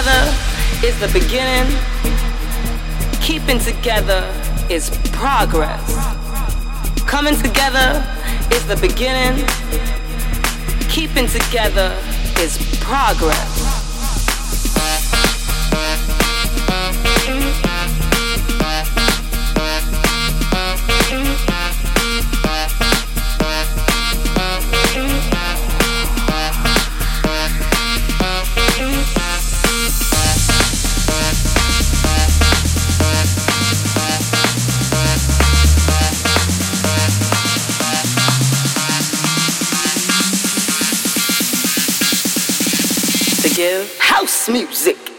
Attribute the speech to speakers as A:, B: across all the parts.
A: together is the beginning. Keeping together is progress. Coming together is the beginning. Keeping together is progress. Music.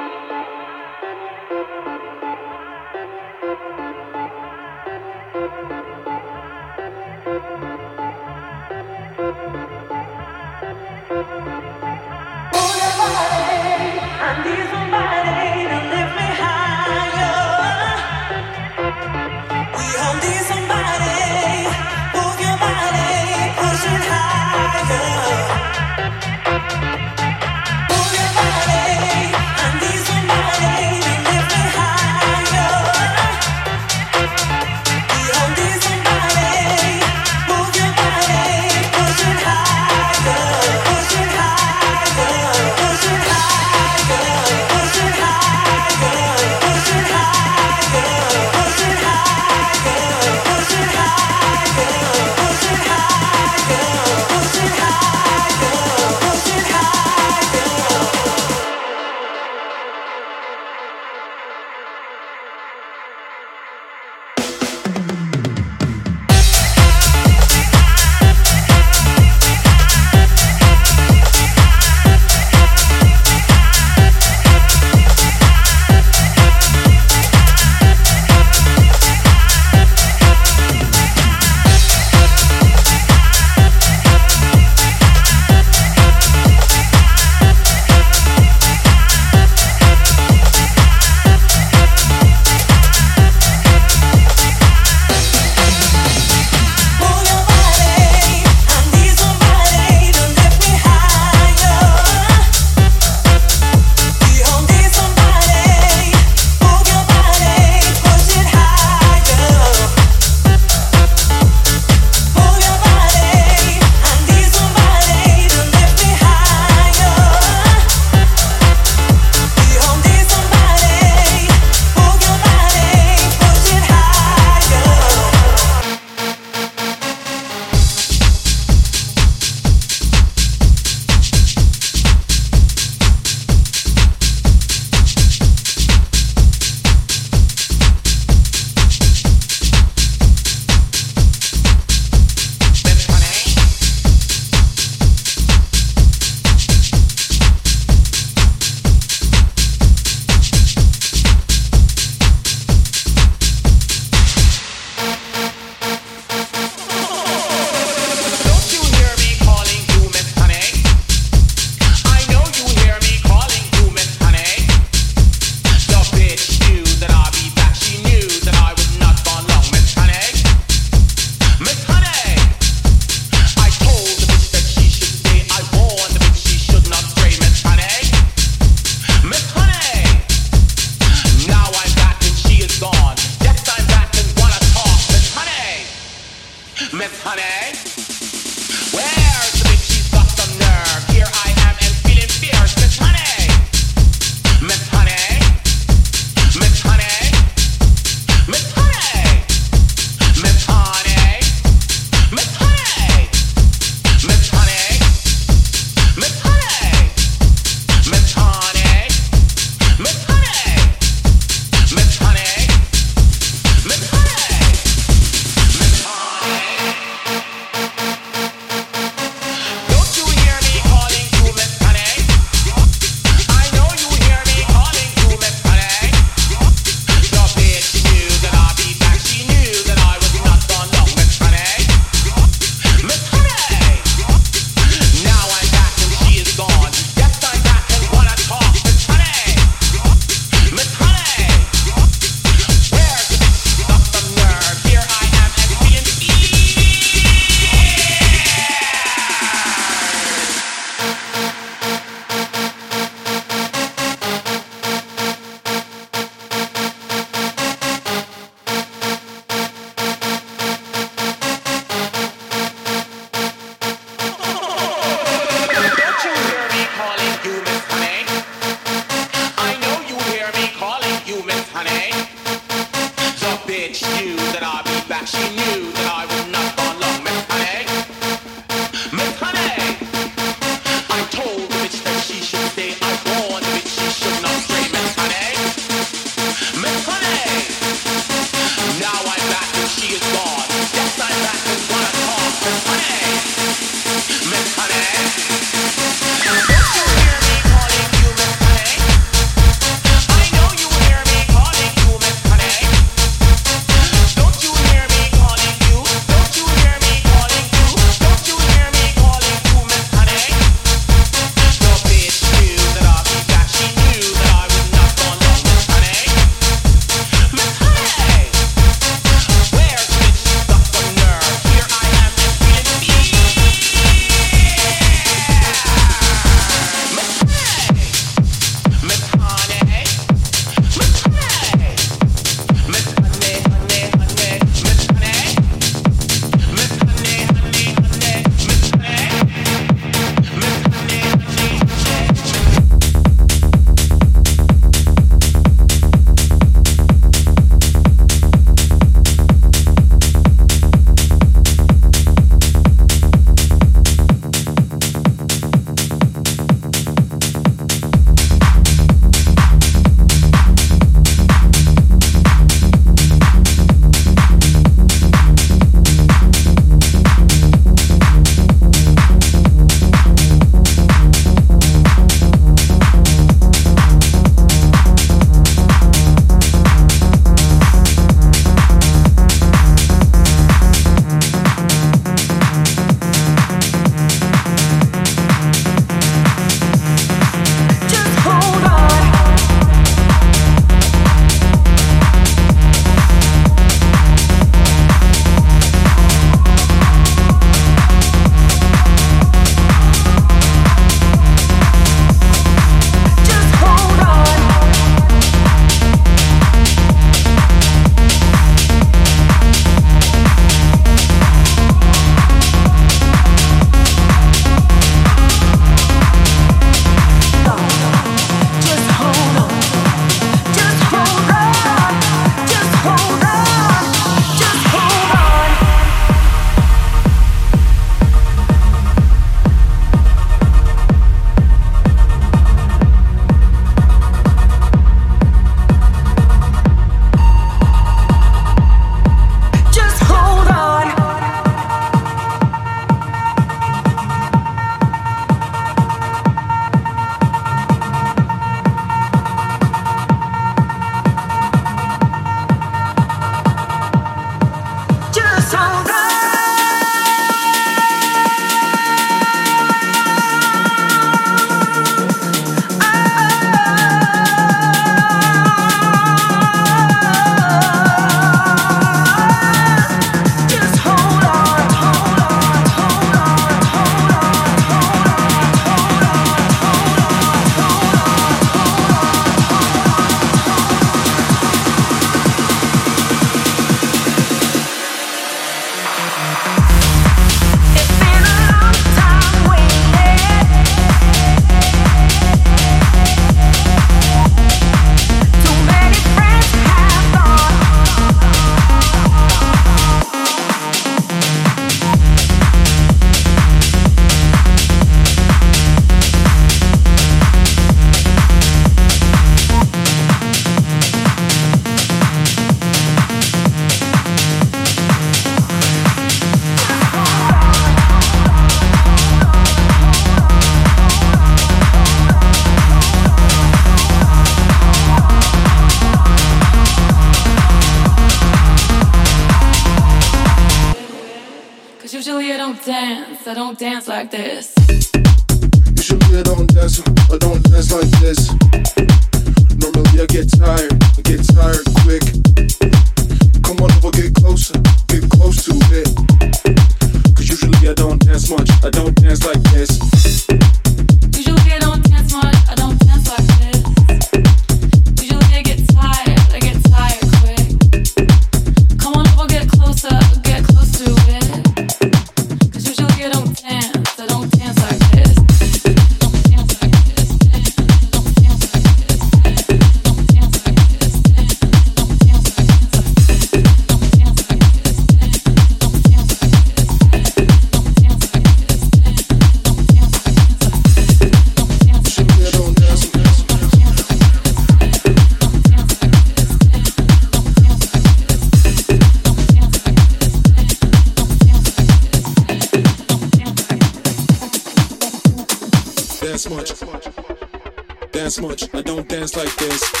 B: much. I don't dance like this.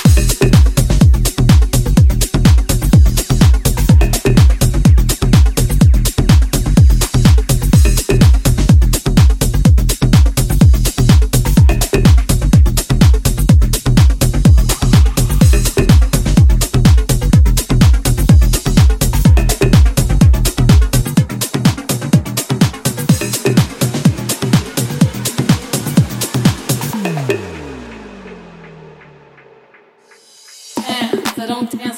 B: long terme.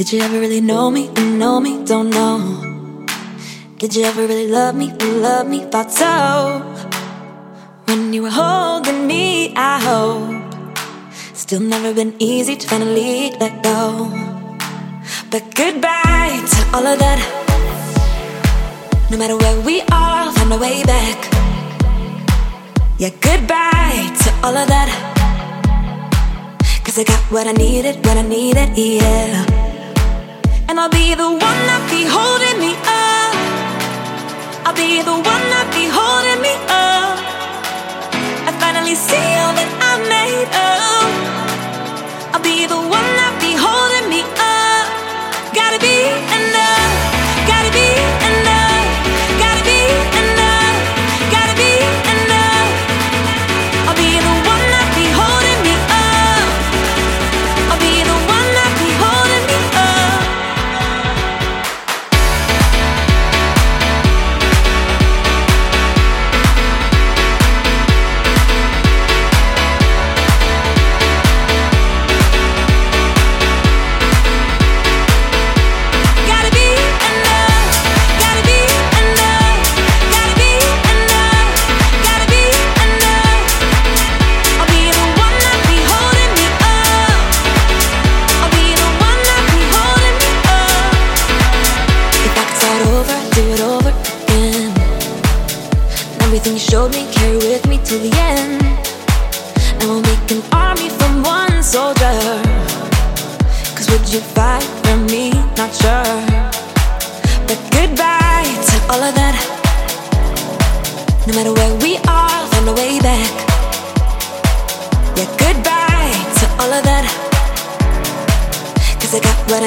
C: Did you ever really know me? Know me? Don't know. Did you ever really love me? Love me? Thought so. When you were holding me, I hope. Still never been easy to finally let go. But goodbye to all of that. No matter where we are, I'll find my way back. Yeah, goodbye to all of that. Cause I got what I needed, what I needed, yeah. I'll be the one that be holding me up. I'll be the one that be holding me up. I finally see all that I made of. I'll be the one that be holding me up. Gotta be enough. Gotta be enough.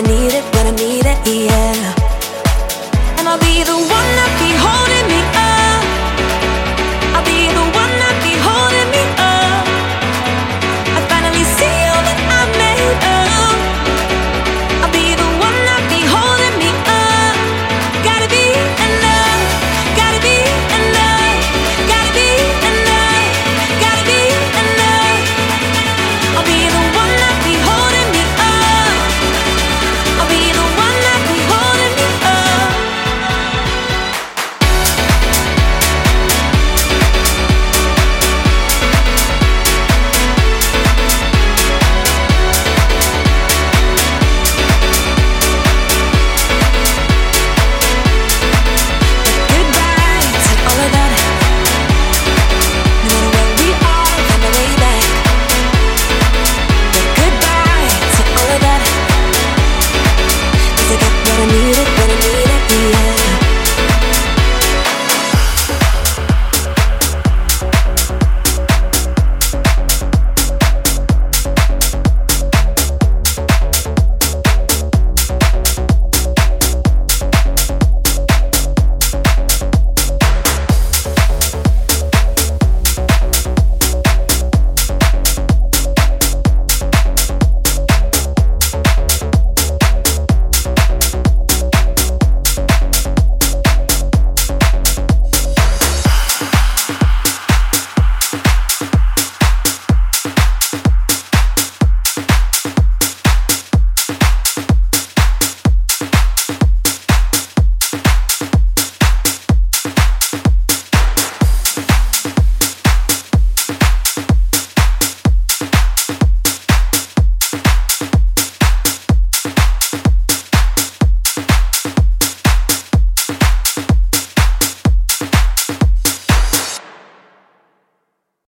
C: need it, when I need it, yeah. And I'll be the one that be holding me up.